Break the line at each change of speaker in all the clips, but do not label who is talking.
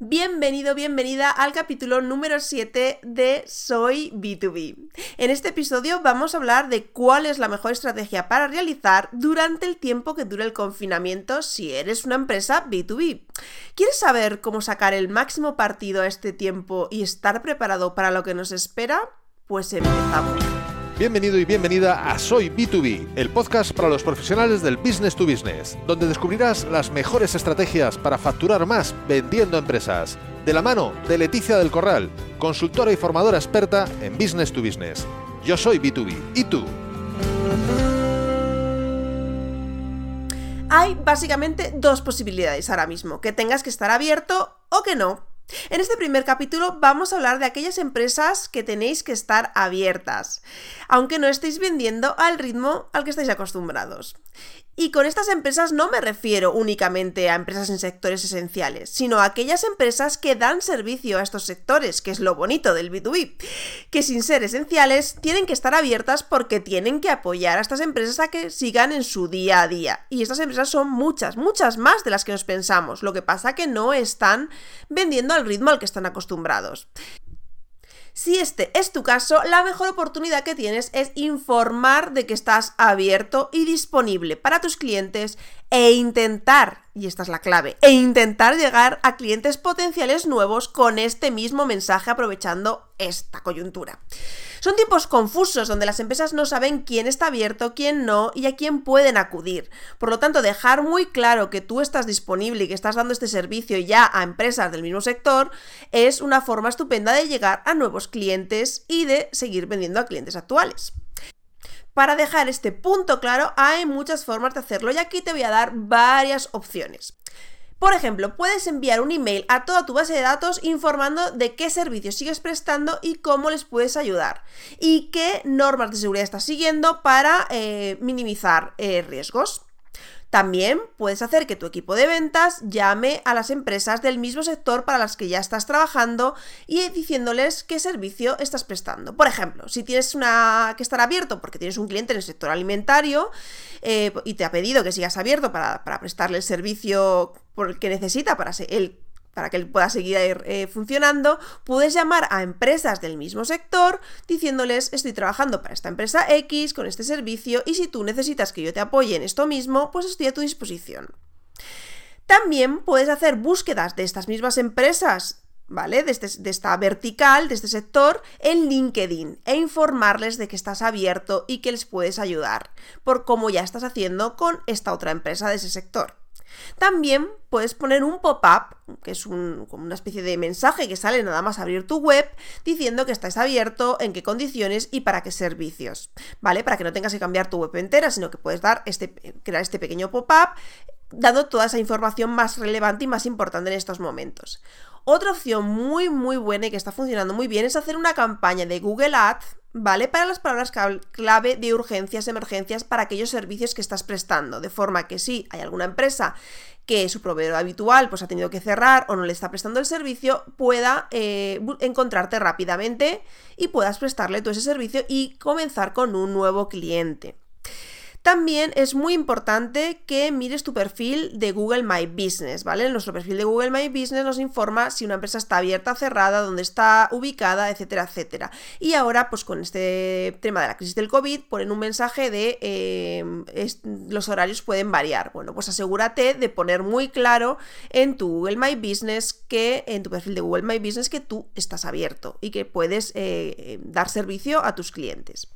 Bienvenido, bienvenida al capítulo número 7 de Soy B2B. En este episodio vamos a hablar de cuál es la mejor estrategia para realizar durante el tiempo que dure el confinamiento si eres una empresa B2B. ¿Quieres saber cómo sacar el máximo partido a este tiempo y estar preparado para lo que nos espera? Pues empezamos.
Bienvenido y bienvenida a Soy B2B, el podcast para los profesionales del business to business, donde descubrirás las mejores estrategias para facturar más vendiendo empresas. De la mano de Leticia del Corral, consultora y formadora experta en business to business. Yo soy B2B. ¿Y tú?
Hay básicamente dos posibilidades ahora mismo, que tengas que estar abierto o que no. En este primer capítulo vamos a hablar de aquellas empresas que tenéis que estar abiertas, aunque no estéis vendiendo al ritmo al que estáis acostumbrados. Y con estas empresas no me refiero únicamente a empresas en sectores esenciales, sino a aquellas empresas que dan servicio a estos sectores, que es lo bonito del B2B, que sin ser esenciales tienen que estar abiertas porque tienen que apoyar a estas empresas a que sigan en su día a día. Y estas empresas son muchas, muchas más de las que nos pensamos, lo que pasa que no están vendiendo al ritmo al que están acostumbrados. Si este es tu caso, la mejor oportunidad que tienes es informar de que estás abierto y disponible para tus clientes e intentar, y esta es la clave, e intentar llegar a clientes potenciales nuevos con este mismo mensaje aprovechando esta coyuntura. Son tiempos confusos donde las empresas no saben quién está abierto, quién no y a quién pueden acudir. Por lo tanto, dejar muy claro que tú estás disponible y que estás dando este servicio ya a empresas del mismo sector es una forma estupenda de llegar a nuevos clientes y de seguir vendiendo a clientes actuales. Para dejar este punto claro, hay muchas formas de hacerlo y aquí te voy a dar varias opciones. Por ejemplo, puedes enviar un email a toda tu base de datos informando de qué servicios sigues prestando y cómo les puedes ayudar y qué normas de seguridad estás siguiendo para eh, minimizar eh, riesgos. También puedes hacer que tu equipo de ventas llame a las empresas del mismo sector para las que ya estás trabajando y diciéndoles qué servicio estás prestando. Por ejemplo, si tienes una que estar abierto porque tienes un cliente en el sector alimentario eh, y te ha pedido que sigas abierto para, para prestarle el servicio que necesita para el para que él pueda seguir eh, funcionando, puedes llamar a empresas del mismo sector diciéndoles estoy trabajando para esta empresa X con este servicio y si tú necesitas que yo te apoye en esto mismo, pues estoy a tu disposición. También puedes hacer búsquedas de estas mismas empresas ¿vale? De, este, de, esta vertical, de este sector, en LinkedIn e informarles de que estás abierto y que les puedes ayudar, por cómo ya estás haciendo con esta otra empresa de ese sector. También puedes poner un pop-up, que es un, como una especie de mensaje que sale nada más abrir tu web, diciendo que estás abierto, en qué condiciones y para qué servicios, ¿vale? Para que no tengas que cambiar tu web entera, sino que puedes dar este, crear este pequeño pop-up dando toda esa información más relevante y más importante en estos momentos. Otra opción muy muy buena y que está funcionando muy bien es hacer una campaña de Google Ads, ¿vale? Para las palabras clave de urgencias, emergencias para aquellos servicios que estás prestando. De forma que si hay alguna empresa que su proveedor habitual pues ha tenido que cerrar o no le está prestando el servicio, pueda eh, encontrarte rápidamente y puedas prestarle todo ese servicio y comenzar con un nuevo cliente. También es muy importante que mires tu perfil de Google My Business, ¿vale? Nuestro perfil de Google My Business nos informa si una empresa está abierta, cerrada, dónde está ubicada, etcétera, etcétera. Y ahora, pues con este tema de la crisis del COVID, ponen un mensaje de em, los horarios pueden variar. Bueno, pues asegúrate de poner muy claro en tu Google My Business que, en tu perfil de Google My Business, que tú estás abierto y que puedes eh, dar servicio a tus clientes.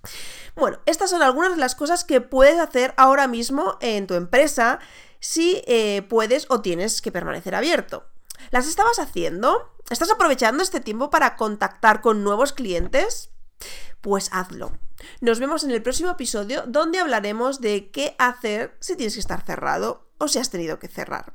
Bueno, estas son algunas de las cosas que puedes hacer ahora mismo en tu empresa si eh, puedes o tienes que permanecer abierto. ¿Las estabas haciendo? ¿Estás aprovechando este tiempo para contactar con nuevos clientes? Pues hazlo. Nos vemos en el próximo episodio donde hablaremos de qué hacer si tienes que estar cerrado o si has tenido que cerrar.